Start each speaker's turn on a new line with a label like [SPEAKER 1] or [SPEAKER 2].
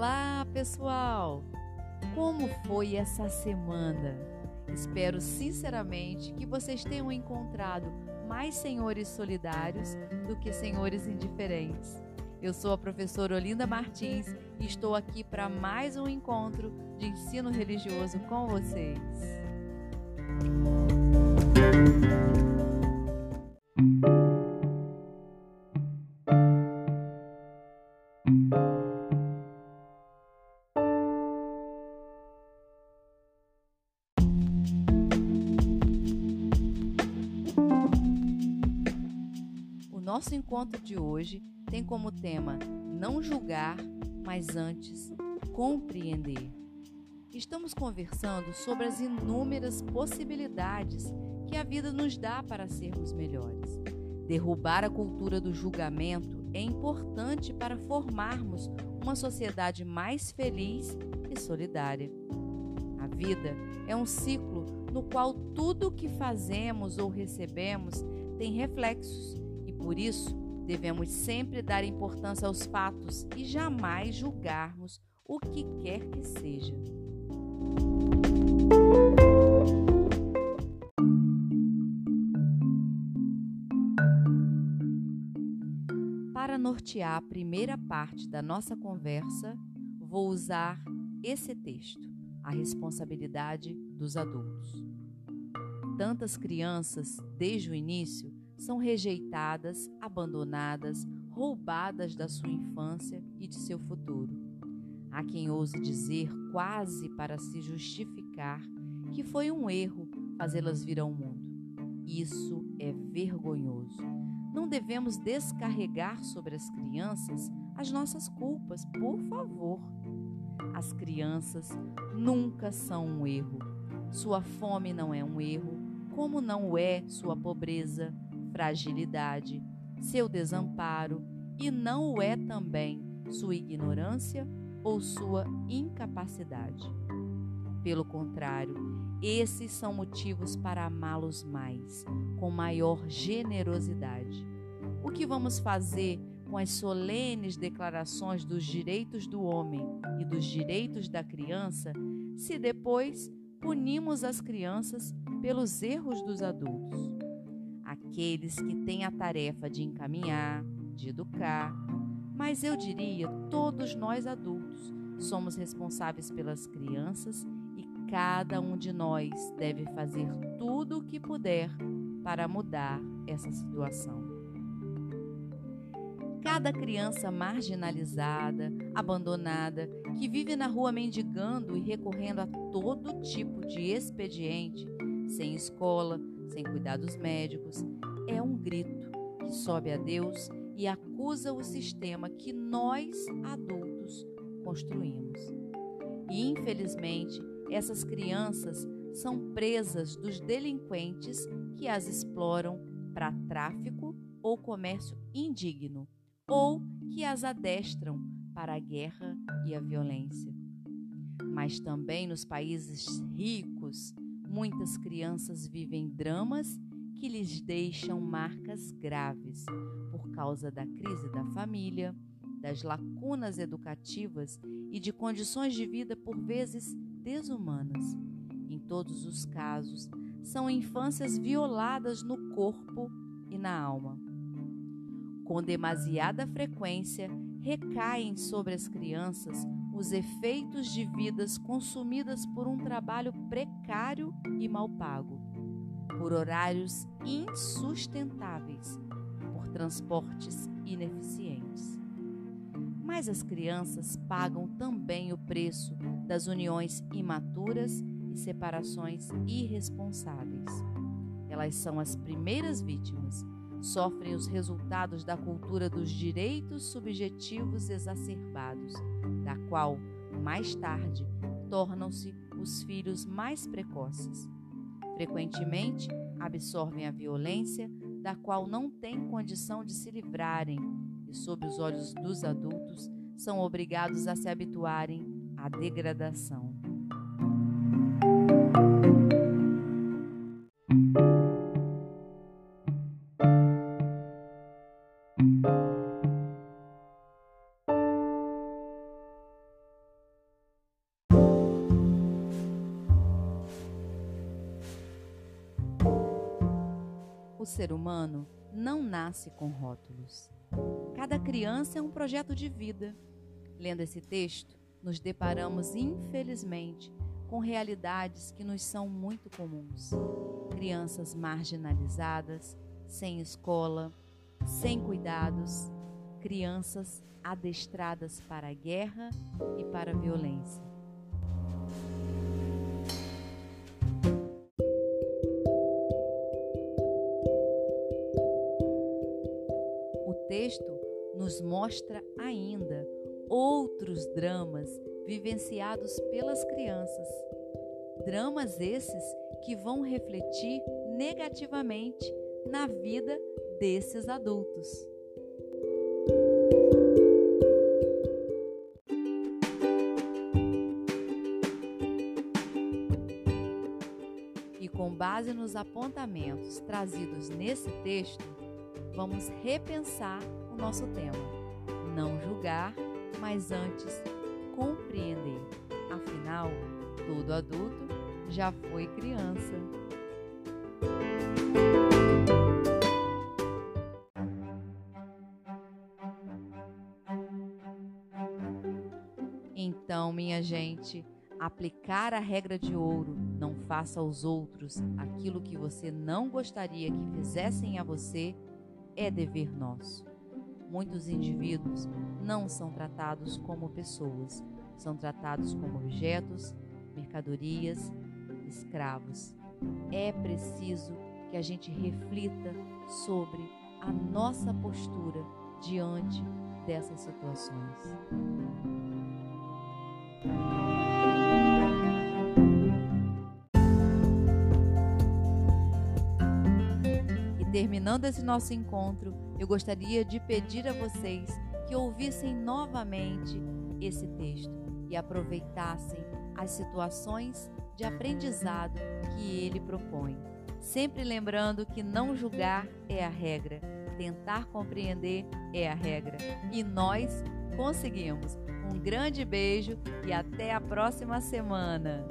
[SPEAKER 1] Olá, pessoal! Como foi essa semana? Espero sinceramente que vocês tenham encontrado mais senhores solidários do que senhores indiferentes. Eu sou a professora Olinda Martins e estou aqui para mais um encontro de ensino religioso com vocês. Nosso encontro de hoje tem como tema não julgar, mas antes compreender. Estamos conversando sobre as inúmeras possibilidades que a vida nos dá para sermos melhores. Derrubar a cultura do julgamento é importante para formarmos uma sociedade mais feliz e solidária. A vida é um ciclo no qual tudo o que fazemos ou recebemos tem reflexos por isso devemos sempre dar importância aos fatos e jamais julgarmos o que quer que seja. Para nortear a primeira parte da nossa conversa, vou usar esse texto, A Responsabilidade dos Adultos. Tantas crianças, desde o início, são rejeitadas, abandonadas, roubadas da sua infância e de seu futuro. Há quem ouse dizer, quase para se justificar, que foi um erro fazê-las vir ao mundo. Isso é vergonhoso. Não devemos descarregar sobre as crianças as nossas culpas, por favor. As crianças nunca são um erro. Sua fome não é um erro, como não é sua pobreza, fragilidade, seu desamparo e não o é também sua ignorância ou sua incapacidade. Pelo contrário, esses são motivos para amá-los mais, com maior generosidade. O que vamos fazer com as solenes declarações dos direitos do homem e dos direitos da criança, se depois punimos as crianças pelos erros dos adultos? Aqueles que têm a tarefa de encaminhar, de educar, mas eu diria todos nós adultos somos responsáveis pelas crianças e cada um de nós deve fazer tudo o que puder para mudar essa situação. Cada criança marginalizada, abandonada, que vive na rua mendigando e recorrendo a todo tipo de expediente, sem escola, sem cuidados médicos, é um grito que sobe a Deus e acusa o sistema que nós, adultos, construímos. E, infelizmente, essas crianças são presas dos delinquentes que as exploram para tráfico ou comércio indigno, ou que as adestram para a guerra e a violência. Mas também nos países ricos, muitas crianças vivem dramas que lhes deixam marcas graves por causa da crise da família, das lacunas educativas e de condições de vida por vezes desumanas. Em todos os casos, são infâncias violadas no corpo e na alma. Com demasiada frequência, recaem sobre as crianças os efeitos de vidas consumidas por um trabalho precário e mal pago por horários insustentáveis, por transportes ineficientes. Mas as crianças pagam também o preço das uniões imaturas e separações irresponsáveis. Elas são as primeiras vítimas, sofrem os resultados da cultura dos direitos subjetivos exacerbados, da qual, mais tarde, tornam-se os filhos mais precoces Frequentemente, absorvem a violência da qual não têm condição de se livrarem e, sob os olhos dos adultos, são obrigados a se habituarem à degradação. Ser humano não nasce com rótulos. Cada criança é um projeto de vida. Lendo esse texto, nos deparamos, infelizmente, com realidades que nos são muito comuns. Crianças marginalizadas, sem escola, sem cuidados, crianças adestradas para a guerra e para a violência. Nos mostra ainda outros dramas vivenciados pelas crianças. Dramas esses que vão refletir negativamente na vida desses adultos. E com base nos apontamentos trazidos nesse texto, vamos repensar nosso tema. Não julgar, mas antes compreender. Afinal, todo adulto já foi criança. Então, minha gente, aplicar a regra de ouro, não faça aos outros aquilo que você não gostaria que fizessem a você, é dever nosso. Muitos indivíduos não são tratados como pessoas, são tratados como objetos, mercadorias, escravos. É preciso que a gente reflita sobre a nossa postura diante dessas situações. Terminando esse nosso encontro, eu gostaria de pedir a vocês que ouvissem novamente esse texto e aproveitassem as situações de aprendizado que ele propõe. Sempre lembrando que não julgar é a regra, tentar compreender é a regra. E nós conseguimos. Um grande beijo e até a próxima semana.